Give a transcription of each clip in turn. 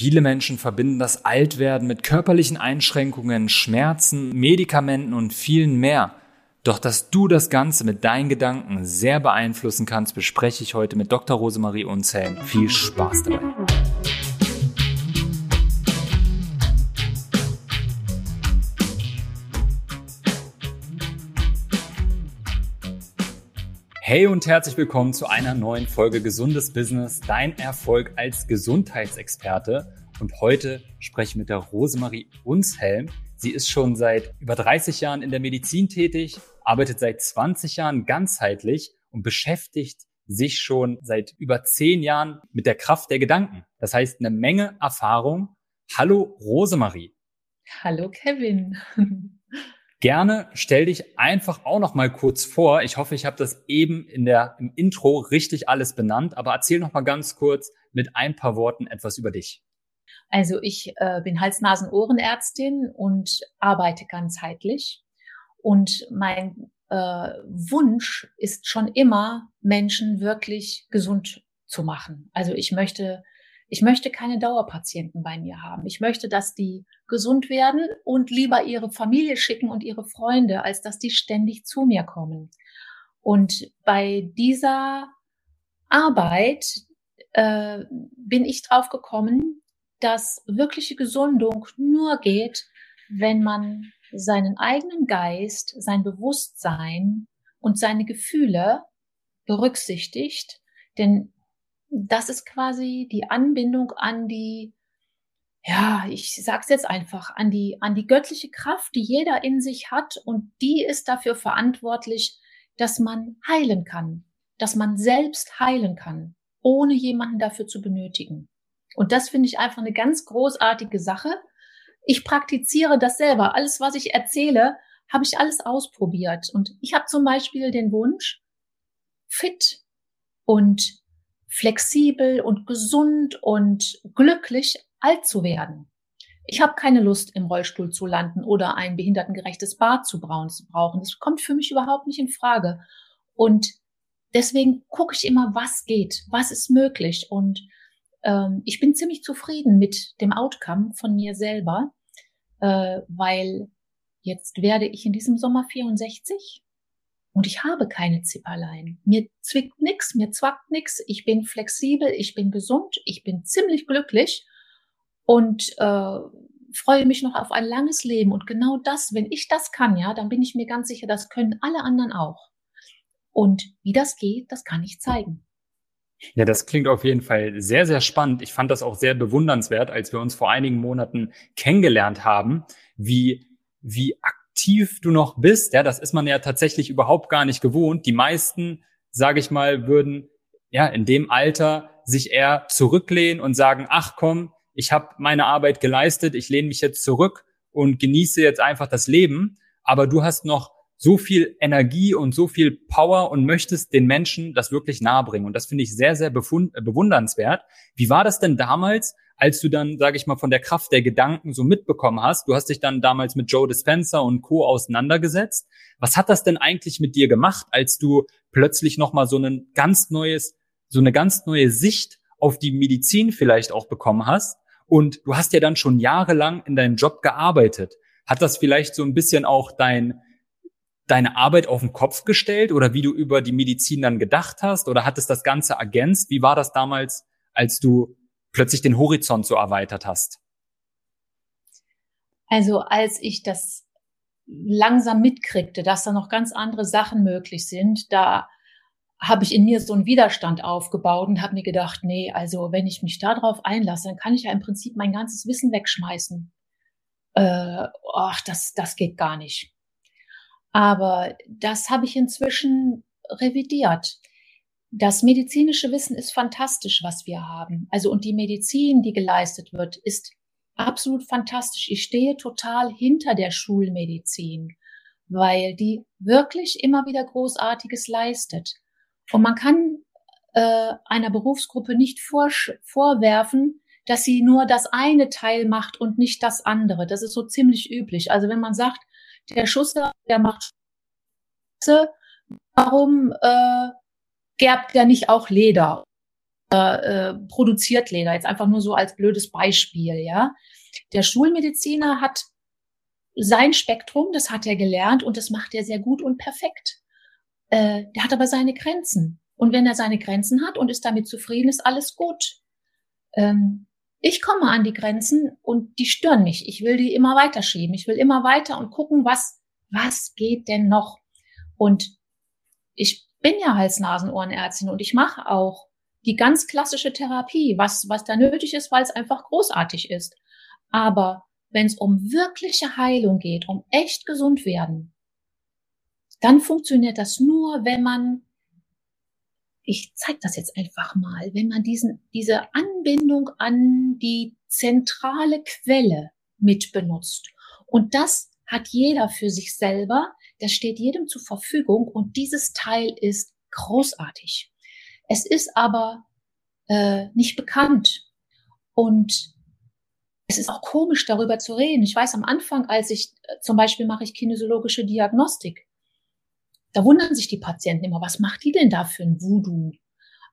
Viele Menschen verbinden das Altwerden mit körperlichen Einschränkungen, Schmerzen, Medikamenten und vielen mehr. Doch dass du das Ganze mit deinen Gedanken sehr beeinflussen kannst, bespreche ich heute mit Dr. Rosemarie Unzellen. Viel Spaß dabei. Hey und herzlich willkommen zu einer neuen Folge Gesundes Business, dein Erfolg als Gesundheitsexperte. Und heute spreche ich mit der Rosemarie Unshelm. Sie ist schon seit über 30 Jahren in der Medizin tätig, arbeitet seit 20 Jahren ganzheitlich und beschäftigt sich schon seit über 10 Jahren mit der Kraft der Gedanken. Das heißt, eine Menge Erfahrung. Hallo Rosemarie. Hallo Kevin. Gerne stell dich einfach auch noch mal kurz vor. Ich hoffe, ich habe das eben in der im Intro richtig alles benannt, aber erzähl noch mal ganz kurz mit ein paar Worten etwas über dich. Also ich äh, bin Hals-Nasen-Ohrenärztin und arbeite ganzheitlich und mein äh, Wunsch ist schon immer Menschen wirklich gesund zu machen. Also ich möchte ich möchte keine Dauerpatienten bei mir haben. Ich möchte, dass die gesund werden und lieber ihre Familie schicken und ihre Freunde, als dass die ständig zu mir kommen. Und bei dieser Arbeit äh, bin ich drauf gekommen, dass wirkliche Gesundung nur geht, wenn man seinen eigenen Geist, sein Bewusstsein und seine Gefühle berücksichtigt. Denn das ist quasi die Anbindung an die, ja, ich sag's jetzt einfach, an die, an die göttliche Kraft, die jeder in sich hat und die ist dafür verantwortlich, dass man heilen kann, dass man selbst heilen kann, ohne jemanden dafür zu benötigen. Und das finde ich einfach eine ganz großartige Sache. Ich praktiziere das selber. Alles, was ich erzähle, habe ich alles ausprobiert. Und ich habe zum Beispiel den Wunsch, fit und flexibel und gesund und glücklich alt zu werden. Ich habe keine Lust, im Rollstuhl zu landen oder ein behindertengerechtes Bad zu brauchen. Das kommt für mich überhaupt nicht in Frage. Und deswegen gucke ich immer, was geht, was ist möglich. Und ähm, ich bin ziemlich zufrieden mit dem Outcome von mir selber, äh, weil jetzt werde ich in diesem Sommer 64 und ich habe keine Zipperlein. Mir zwickt nix, mir zwackt nix. Ich bin flexibel, ich bin gesund, ich bin ziemlich glücklich und äh, freue mich noch auf ein langes Leben. Und genau das, wenn ich das kann, ja, dann bin ich mir ganz sicher, das können alle anderen auch. Und wie das geht, das kann ich zeigen. Ja, das klingt auf jeden Fall sehr, sehr spannend. Ich fand das auch sehr bewundernswert, als wir uns vor einigen Monaten kennengelernt haben, wie, wie du noch bist, ja, das ist man ja tatsächlich überhaupt gar nicht gewohnt. Die meisten, sage ich mal, würden ja in dem Alter sich eher zurücklehnen und sagen, ach komm, ich habe meine Arbeit geleistet, ich lehne mich jetzt zurück und genieße jetzt einfach das Leben. Aber du hast noch so viel Energie und so viel Power und möchtest den Menschen das wirklich nahebringen. Und das finde ich sehr, sehr bewundernswert. Wie war das denn damals, als du dann, sage ich mal, von der Kraft der Gedanken so mitbekommen hast, du hast dich dann damals mit Joe Dispenza und Co. auseinandergesetzt. Was hat das denn eigentlich mit dir gemacht, als du plötzlich nochmal so ein ganz neues, so eine ganz neue Sicht auf die Medizin vielleicht auch bekommen hast? Und du hast ja dann schon jahrelang in deinem Job gearbeitet. Hat das vielleicht so ein bisschen auch dein, deine Arbeit auf den Kopf gestellt oder wie du über die Medizin dann gedacht hast oder hat es das Ganze ergänzt? Wie war das damals, als du plötzlich den Horizont so erweitert hast? Also als ich das langsam mitkriegte, dass da noch ganz andere Sachen möglich sind, da habe ich in mir so einen Widerstand aufgebaut und habe mir gedacht, nee, also wenn ich mich darauf einlasse, dann kann ich ja im Prinzip mein ganzes Wissen wegschmeißen. Äh, ach, das, das geht gar nicht. Aber das habe ich inzwischen revidiert das medizinische Wissen ist fantastisch, was wir haben. Also und die Medizin, die geleistet wird, ist absolut fantastisch. Ich stehe total hinter der Schulmedizin, weil die wirklich immer wieder Großartiges leistet. Und man kann äh, einer Berufsgruppe nicht vor, vorwerfen, dass sie nur das eine Teil macht und nicht das andere. Das ist so ziemlich üblich. Also wenn man sagt, der Schusser, der macht Schüsse, warum äh, gerbt ja nicht auch Leder. äh, produziert Leder. Jetzt einfach nur so als blödes Beispiel, ja. Der Schulmediziner hat sein Spektrum, das hat er gelernt und das macht er sehr gut und perfekt. Äh, der hat aber seine Grenzen. Und wenn er seine Grenzen hat und ist damit zufrieden, ist alles gut. Ähm, ich komme an die Grenzen und die stören mich. Ich will die immer weiter schieben. Ich will immer weiter und gucken, was, was geht denn noch? Und ich bin ja Hals-Nasen-Ohrenärztin und ich mache auch die ganz klassische Therapie, was, was da nötig ist, weil es einfach großartig ist. Aber wenn es um wirkliche Heilung geht, um echt gesund werden, dann funktioniert das nur, wenn man, ich zeige das jetzt einfach mal, wenn man diesen, diese Anbindung an die zentrale Quelle mit benutzt. Und das hat jeder für sich selber, das steht jedem zur Verfügung und dieses Teil ist großartig. Es ist aber äh, nicht bekannt und es ist auch komisch, darüber zu reden. Ich weiß am Anfang, als ich äh, zum Beispiel mache ich kinesiologische Diagnostik, da wundern sich die Patienten immer, was macht die denn da für ein Voodoo?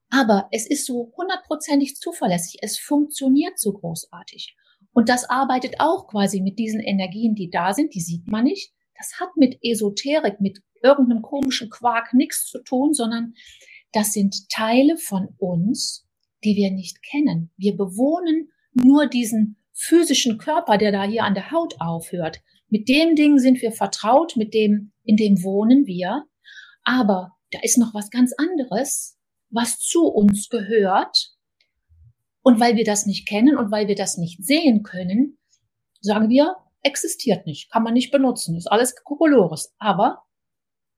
Aber es ist so hundertprozentig zuverlässig. Es funktioniert so großartig. Und das arbeitet auch quasi mit diesen Energien, die da sind. Die sieht man nicht. Das hat mit Esoterik, mit irgendeinem komischen Quark nichts zu tun, sondern das sind Teile von uns, die wir nicht kennen. Wir bewohnen nur diesen physischen Körper, der da hier an der Haut aufhört. Mit dem Ding sind wir vertraut, mit dem, in dem wohnen wir. Aber da ist noch was ganz anderes, was zu uns gehört. Und weil wir das nicht kennen und weil wir das nicht sehen können, sagen wir, existiert nicht, kann man nicht benutzen, ist alles Kokolores. Aber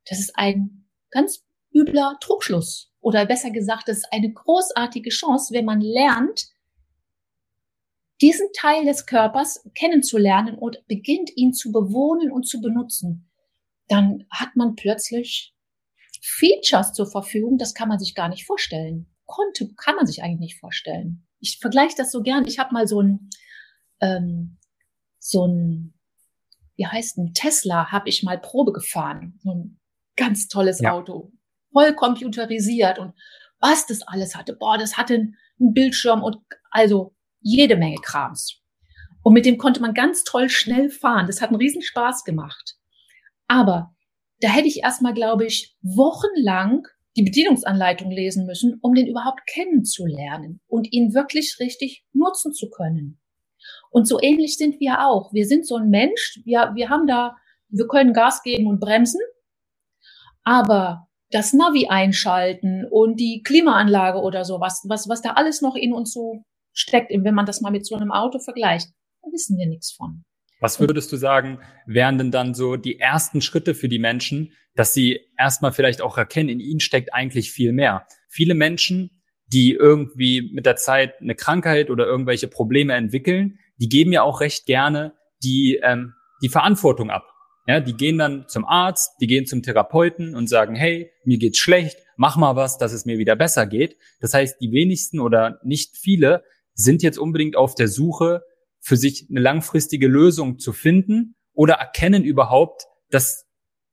das ist ein ganz übler Trugschluss. Oder besser gesagt, das ist eine großartige Chance, wenn man lernt, diesen Teil des Körpers kennenzulernen und beginnt ihn zu bewohnen und zu benutzen, dann hat man plötzlich Features zur Verfügung, das kann man sich gar nicht vorstellen. Konnte, kann man sich eigentlich nicht vorstellen. Ich vergleiche das so gern. Ich habe mal so ein, ähm, so ein, wie heißt ein Tesla, habe ich mal Probe gefahren. So ein ganz tolles ja. Auto, voll computerisiert und was das alles hatte. Boah, das hatte einen Bildschirm und also jede Menge Krams. Und mit dem konnte man ganz toll schnell fahren. Das hat einen riesen Spaß gemacht. Aber da hätte ich erstmal, glaube ich, wochenlang die Bedienungsanleitung lesen müssen, um den überhaupt kennenzulernen und ihn wirklich richtig nutzen zu können. Und so ähnlich sind wir auch. Wir sind so ein Mensch, wir, wir haben da, wir können Gas geben und bremsen, aber das Navi einschalten und die Klimaanlage oder sowas, was, was da alles noch in uns so steckt, wenn man das mal mit so einem Auto vergleicht, da wissen wir nichts von. Was würdest du sagen, wären denn dann so die ersten Schritte für die Menschen, dass sie erstmal vielleicht auch erkennen, in ihnen steckt eigentlich viel mehr. Viele Menschen, die irgendwie mit der Zeit eine Krankheit oder irgendwelche Probleme entwickeln, die geben ja auch recht gerne die, ähm, die Verantwortung ab. Ja, die gehen dann zum Arzt, die gehen zum Therapeuten und sagen, hey, mir geht's schlecht, mach mal was, dass es mir wieder besser geht. Das heißt, die wenigsten oder nicht viele sind jetzt unbedingt auf der Suche, für sich eine langfristige Lösung zu finden oder erkennen überhaupt, dass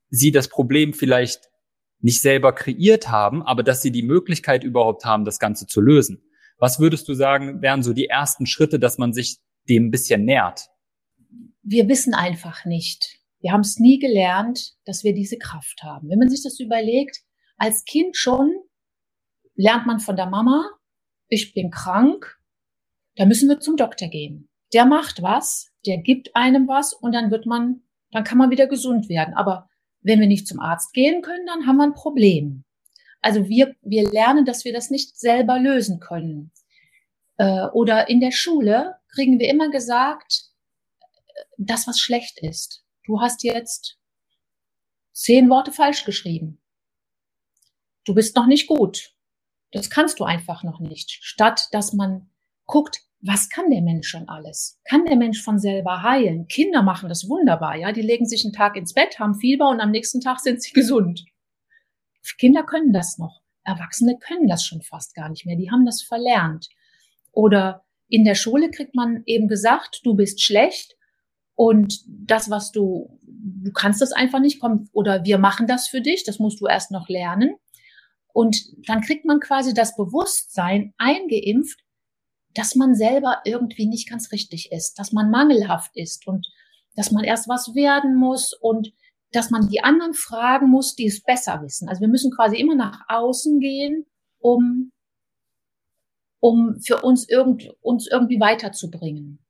sie das Problem vielleicht nicht selber kreiert haben, aber dass sie die Möglichkeit überhaupt haben, das Ganze zu lösen. Was würdest du sagen, wären so die ersten Schritte, dass man sich dem ein bisschen nähert? Wir wissen einfach nicht. Wir haben es nie gelernt, dass wir diese Kraft haben. Wenn man sich das überlegt, als Kind schon lernt man von der Mama, ich bin krank, da müssen wir zum Doktor gehen. Der macht was, der gibt einem was und dann wird man, dann kann man wieder gesund werden. Aber wenn wir nicht zum Arzt gehen können, dann haben wir ein Problem. Also wir, wir lernen, dass wir das nicht selber lösen können. Äh, oder in der Schule kriegen wir immer gesagt, das, was schlecht ist. Du hast jetzt zehn Worte falsch geschrieben. Du bist noch nicht gut. Das kannst du einfach noch nicht. Statt dass man guckt, was kann der Mensch schon alles? Kann der Mensch von selber heilen? Kinder machen das wunderbar, ja. Die legen sich einen Tag ins Bett, haben Fieber und am nächsten Tag sind sie gesund. Kinder können das noch. Erwachsene können das schon fast gar nicht mehr. Die haben das verlernt. Oder in der Schule kriegt man eben gesagt, du bist schlecht und das, was du, du kannst das einfach nicht kommen oder wir machen das für dich. Das musst du erst noch lernen. Und dann kriegt man quasi das Bewusstsein eingeimpft, dass man selber irgendwie nicht ganz richtig ist, dass man mangelhaft ist und dass man erst was werden muss und dass man die anderen fragen muss, die es besser wissen. Also wir müssen quasi immer nach außen gehen, um, um für uns, irgend, uns irgendwie weiterzubringen.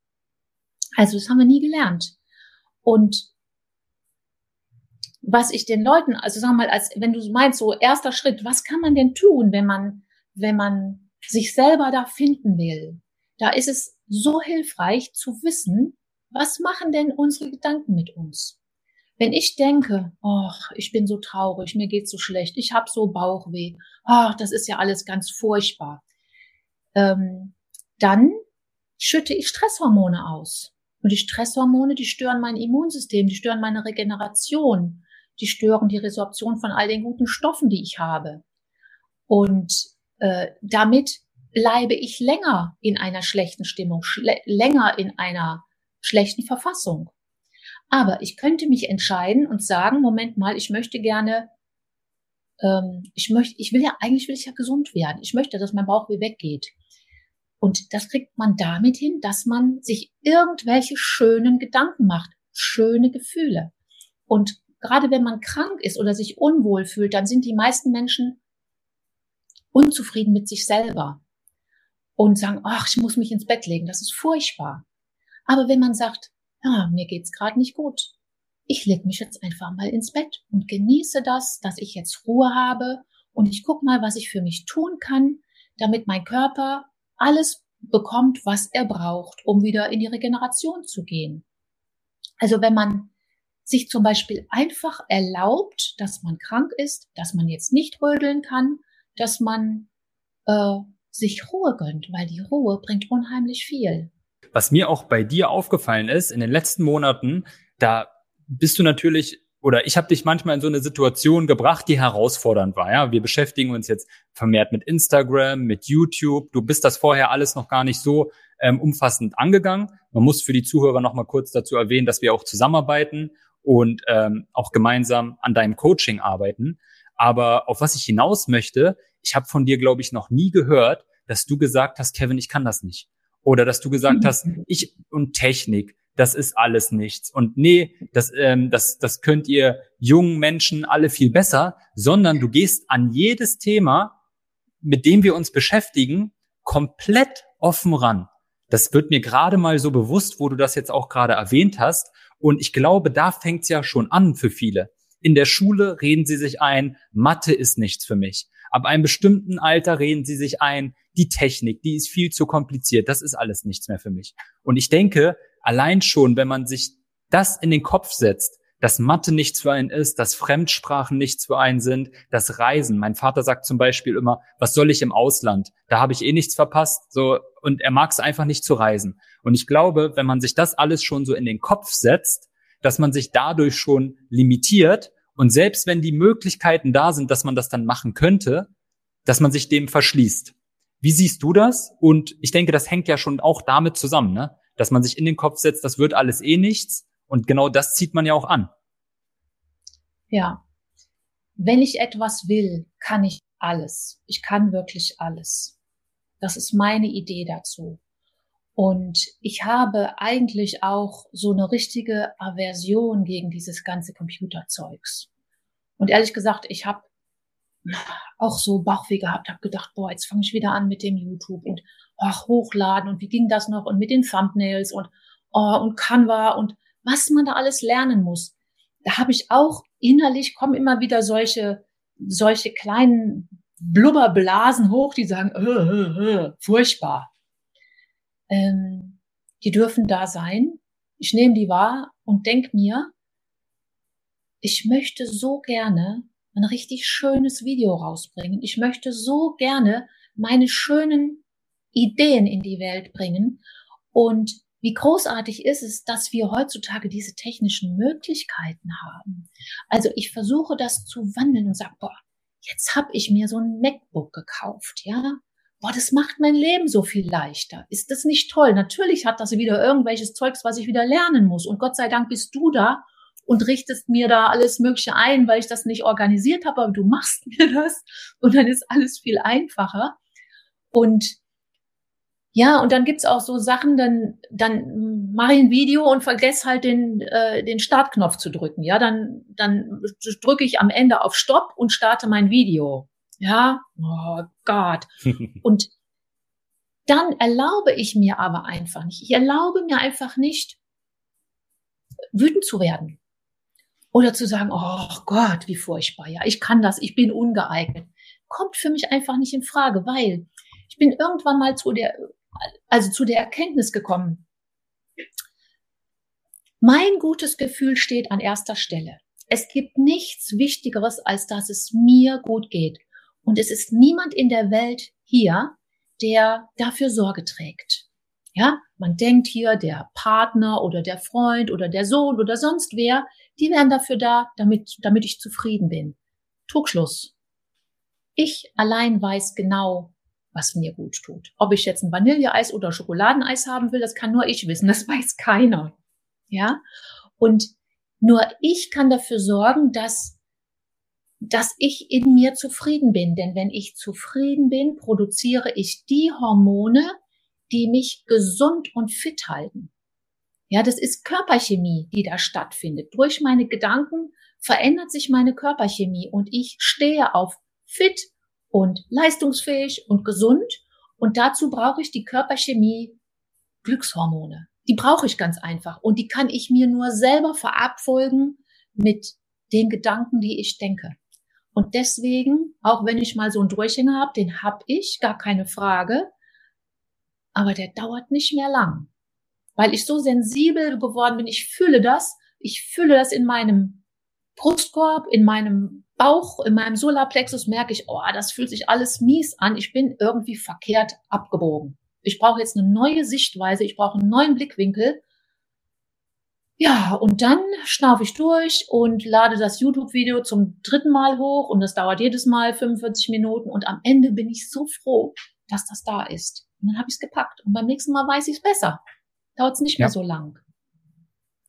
Also das haben wir nie gelernt. Und was ich den Leuten, also sagen wir mal, als wenn du meinst, so erster Schritt, was kann man denn tun, wenn man, wenn man sich selber da finden will? Da ist es so hilfreich zu wissen, was machen denn unsere Gedanken mit uns? Wenn ich denke, ach, ich bin so traurig, mir geht's so schlecht, ich habe so Bauchweh, ach, das ist ja alles ganz furchtbar, ähm, dann schütte ich Stresshormone aus. Und die Stresshormone, die stören mein Immunsystem, die stören meine Regeneration, die stören die Resorption von all den guten Stoffen, die ich habe. Und äh, damit bleibe ich länger in einer schlechten Stimmung, schle länger in einer schlechten Verfassung. Aber ich könnte mich entscheiden und sagen, Moment mal, ich möchte gerne, ähm, ich möchte, ich will ja, eigentlich will ich ja gesund werden. Ich möchte, dass mein Bauchweh weggeht. Und das kriegt man damit hin, dass man sich irgendwelche schönen Gedanken macht, schöne Gefühle. Und gerade wenn man krank ist oder sich unwohl fühlt, dann sind die meisten Menschen unzufrieden mit sich selber und sagen, ach, ich muss mich ins Bett legen, das ist furchtbar. Aber wenn man sagt, ja, mir geht's gerade nicht gut. Ich leg mich jetzt einfach mal ins Bett und genieße das, dass ich jetzt Ruhe habe und ich guck mal, was ich für mich tun kann, damit mein Körper alles bekommt, was er braucht, um wieder in die Regeneration zu gehen. Also wenn man sich zum Beispiel einfach erlaubt, dass man krank ist, dass man jetzt nicht rödeln kann, dass man äh, sich Ruhe gönnt, weil die Ruhe bringt unheimlich viel. Was mir auch bei dir aufgefallen ist, in den letzten Monaten, da bist du natürlich oder ich habe dich manchmal in so eine Situation gebracht, die herausfordernd war. Ja, wir beschäftigen uns jetzt vermehrt mit Instagram, mit YouTube. Du bist das vorher alles noch gar nicht so ähm, umfassend angegangen. Man muss für die Zuhörer noch mal kurz dazu erwähnen, dass wir auch zusammenarbeiten und ähm, auch gemeinsam an deinem Coaching arbeiten. Aber auf was ich hinaus möchte, ich habe von dir, glaube ich, noch nie gehört, dass du gesagt hast, Kevin, ich kann das nicht. Oder dass du gesagt mhm. hast, ich und Technik, das ist alles nichts. Und nee, das, ähm, das, das könnt ihr jungen Menschen alle viel besser, sondern du gehst an jedes Thema, mit dem wir uns beschäftigen, komplett offen ran. Das wird mir gerade mal so bewusst, wo du das jetzt auch gerade erwähnt hast. Und ich glaube, da fängt's ja schon an für viele. In der Schule reden sie sich ein, Mathe ist nichts für mich. Ab einem bestimmten Alter reden sie sich ein, die Technik, die ist viel zu kompliziert, das ist alles nichts mehr für mich. Und ich denke, allein schon, wenn man sich das in den Kopf setzt, dass Mathe nichts für einen ist, dass Fremdsprachen nichts für einen sind, das Reisen. Mein Vater sagt zum Beispiel immer, was soll ich im Ausland? Da habe ich eh nichts verpasst. So, und er mag es einfach nicht zu reisen. Und ich glaube, wenn man sich das alles schon so in den Kopf setzt, dass man sich dadurch schon limitiert und selbst wenn die Möglichkeiten da sind, dass man das dann machen könnte, dass man sich dem verschließt. Wie siehst du das? Und ich denke, das hängt ja schon auch damit zusammen, ne? dass man sich in den Kopf setzt, das wird alles eh nichts. Und genau das zieht man ja auch an. Ja. Wenn ich etwas will, kann ich alles. Ich kann wirklich alles. Das ist meine Idee dazu. Und ich habe eigentlich auch so eine richtige Aversion gegen dieses ganze Computerzeugs. Und ehrlich gesagt, ich habe auch so Bauchweh gehabt, habe gedacht, boah, jetzt fange ich wieder an mit dem YouTube und ach, hochladen und wie ging das noch und mit den Thumbnails und oh, und Canva und was man da alles lernen muss. Da habe ich auch innerlich kommen immer wieder solche solche kleinen Blubberblasen hoch, die sagen, äh, äh, äh, furchtbar. Ähm, die dürfen da sein. Ich nehme die wahr und denk mir, ich möchte so gerne ein richtig schönes Video rausbringen. Ich möchte so gerne meine schönen Ideen in die Welt bringen. Und wie großartig ist es, dass wir heutzutage diese technischen Möglichkeiten haben. Also ich versuche das zu wandeln und sage, boah, jetzt habe ich mir so ein MacBook gekauft, ja. Boah, das macht mein Leben so viel leichter. Ist das nicht toll? Natürlich hat das wieder irgendwelches Zeugs, was ich wieder lernen muss. Und Gott sei Dank bist du da, und richtest mir da alles Mögliche ein, weil ich das nicht organisiert habe, aber du machst mir das und dann ist alles viel einfacher. Und ja, und dann gibt's auch so Sachen, dann, dann mache ich ein Video und vergesse halt den, äh, den Startknopf zu drücken. Ja, dann, dann drücke ich am Ende auf Stopp und starte mein Video. Ja, oh Gott. und dann erlaube ich mir aber einfach nicht. Ich erlaube mir einfach nicht, wütend zu werden. Oder zu sagen, oh Gott, wie furchtbar. Ja, ich kann das, ich bin ungeeignet. Kommt für mich einfach nicht in Frage, weil ich bin irgendwann mal zu der also zu der Erkenntnis gekommen, mein gutes Gefühl steht an erster Stelle. Es gibt nichts Wichtigeres, als dass es mir gut geht. Und es ist niemand in der Welt hier, der dafür Sorge trägt. Ja, man denkt hier, der Partner oder der Freund oder der Sohn oder sonst wer, die wären dafür da, damit, damit ich zufrieden bin. Trugschluss. Ich allein weiß genau, was mir gut tut. Ob ich jetzt ein Vanilleeis oder Schokoladeneis haben will, das kann nur ich wissen, das weiß keiner. Ja? Und nur ich kann dafür sorgen, dass, dass ich in mir zufrieden bin. Denn wenn ich zufrieden bin, produziere ich die Hormone, die mich gesund und fit halten. Ja, das ist Körperchemie, die da stattfindet. Durch meine Gedanken verändert sich meine Körperchemie und ich stehe auf fit, und leistungsfähig und gesund. Und dazu brauche ich die Körperchemie Glückshormone. Die brauche ich ganz einfach. Und die kann ich mir nur selber verabfolgen mit den Gedanken, die ich denke. Und deswegen, auch wenn ich mal so einen Durchhänger habe, den hab ich, gar keine Frage, aber der dauert nicht mehr lang. Weil ich so sensibel geworden bin, ich fühle das, ich fühle das in meinem Brustkorb, in meinem Bauch, in meinem Solarplexus merke ich, oh, das fühlt sich alles mies an. Ich bin irgendwie verkehrt abgebogen. Ich brauche jetzt eine neue Sichtweise, ich brauche einen neuen Blickwinkel. Ja, und dann schnaufe ich durch und lade das YouTube-Video zum dritten Mal hoch und das dauert jedes Mal 45 Minuten und am Ende bin ich so froh, dass das da ist. Und dann habe ich es gepackt und beim nächsten Mal weiß ich es besser. Dauert es nicht ja. mehr so lang.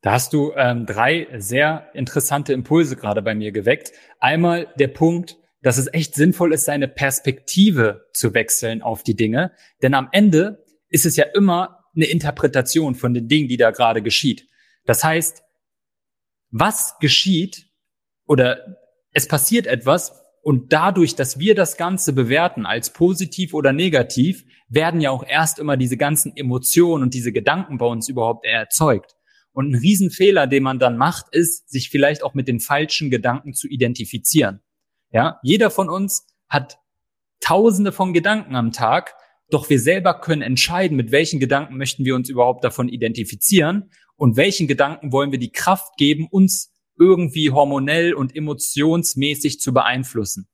Da hast du ähm, drei sehr interessante Impulse gerade bei mir geweckt. Einmal der Punkt, dass es echt sinnvoll ist, seine Perspektive zu wechseln auf die Dinge. Denn am Ende ist es ja immer eine Interpretation von den Dingen, die da gerade geschieht. Das heißt, was geschieht oder es passiert etwas und dadurch, dass wir das Ganze bewerten als positiv oder negativ, werden ja auch erst immer diese ganzen Emotionen und diese Gedanken bei uns überhaupt erzeugt. Und ein Riesenfehler, den man dann macht, ist, sich vielleicht auch mit den falschen Gedanken zu identifizieren. Ja, jeder von uns hat tausende von Gedanken am Tag, doch wir selber können entscheiden, mit welchen Gedanken möchten wir uns überhaupt davon identifizieren und welchen Gedanken wollen wir die Kraft geben, uns irgendwie hormonell und emotionsmäßig zu beeinflussen.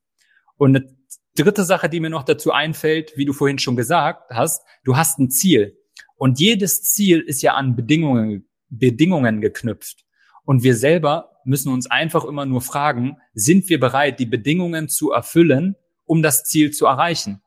Und eine dritte Sache, die mir noch dazu einfällt, wie du vorhin schon gesagt hast, du hast ein Ziel. Und jedes Ziel ist ja an Bedingungen Bedingungen geknüpft. Und wir selber müssen uns einfach immer nur fragen, sind wir bereit, die Bedingungen zu erfüllen, um das Ziel zu erreichen?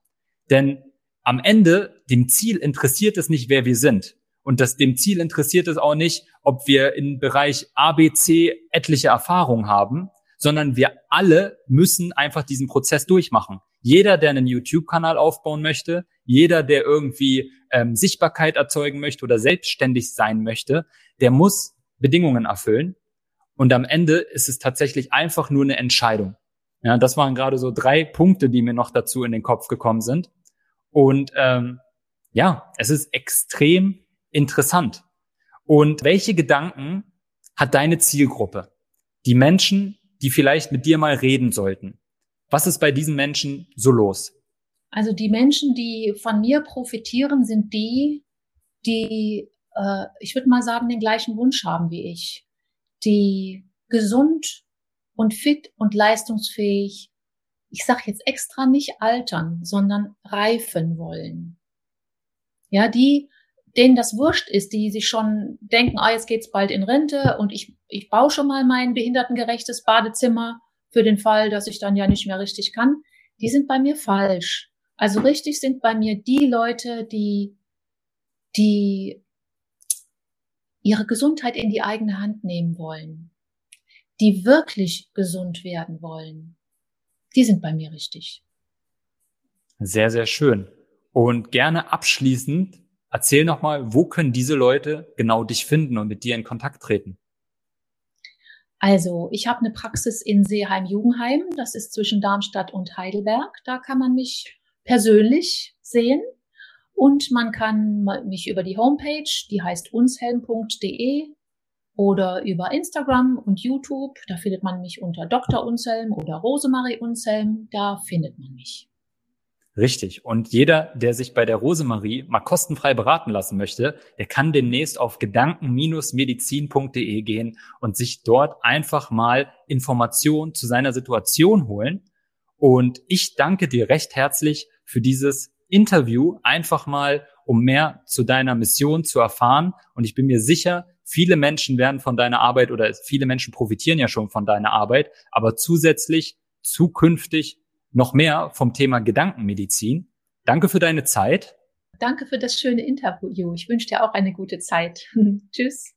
Denn am Ende, dem Ziel interessiert es nicht, wer wir sind. Und das, dem Ziel interessiert es auch nicht, ob wir im Bereich ABC etliche Erfahrungen haben, sondern wir alle müssen einfach diesen Prozess durchmachen. Jeder, der einen YouTube-Kanal aufbauen möchte, jeder, der irgendwie ähm, Sichtbarkeit erzeugen möchte oder selbstständig sein möchte, der muss Bedingungen erfüllen. Und am Ende ist es tatsächlich einfach nur eine Entscheidung. Ja, das waren gerade so drei Punkte, die mir noch dazu in den Kopf gekommen sind. Und ähm, ja, es ist extrem interessant. Und welche Gedanken hat deine Zielgruppe? Die Menschen, die vielleicht mit dir mal reden sollten. Was ist bei diesen Menschen so los? Also die Menschen, die von mir profitieren, sind die, die, äh, ich würde mal sagen, den gleichen Wunsch haben wie ich, die gesund und fit und leistungsfähig, ich sage jetzt extra nicht altern, sondern reifen wollen. Ja, die, denen das wurscht ist, die sich schon denken, ah, jetzt geht's bald in Rente und ich, ich baue schon mal mein behindertengerechtes Badezimmer für den Fall, dass ich dann ja nicht mehr richtig kann, die sind bei mir falsch. Also richtig sind bei mir die Leute, die, die ihre Gesundheit in die eigene Hand nehmen wollen. die wirklich gesund werden wollen, die sind bei mir richtig. Sehr, sehr schön. Und gerne abschließend, erzähl nochmal, wo können diese Leute genau dich finden und mit dir in Kontakt treten? Also, ich habe eine Praxis in Seeheim-Jugendheim. Das ist zwischen Darmstadt und Heidelberg. Da kann man mich persönlich sehen. Und man kann mich über die Homepage, die heißt unshelm.de oder über Instagram und YouTube. Da findet man mich unter Dr. Unshelm oder Rosemarie Unshelm. Da findet man mich. Richtig. Und jeder, der sich bei der Rosemarie mal kostenfrei beraten lassen möchte, der kann demnächst auf gedanken-medizin.de gehen und sich dort einfach mal Informationen zu seiner Situation holen. Und ich danke dir recht herzlich für dieses Interview, einfach mal, um mehr zu deiner Mission zu erfahren. Und ich bin mir sicher, viele Menschen werden von deiner Arbeit oder viele Menschen profitieren ja schon von deiner Arbeit, aber zusätzlich zukünftig noch mehr vom Thema Gedankenmedizin. Danke für deine Zeit. Danke für das schöne Interview. Ich wünsche dir auch eine gute Zeit. Tschüss.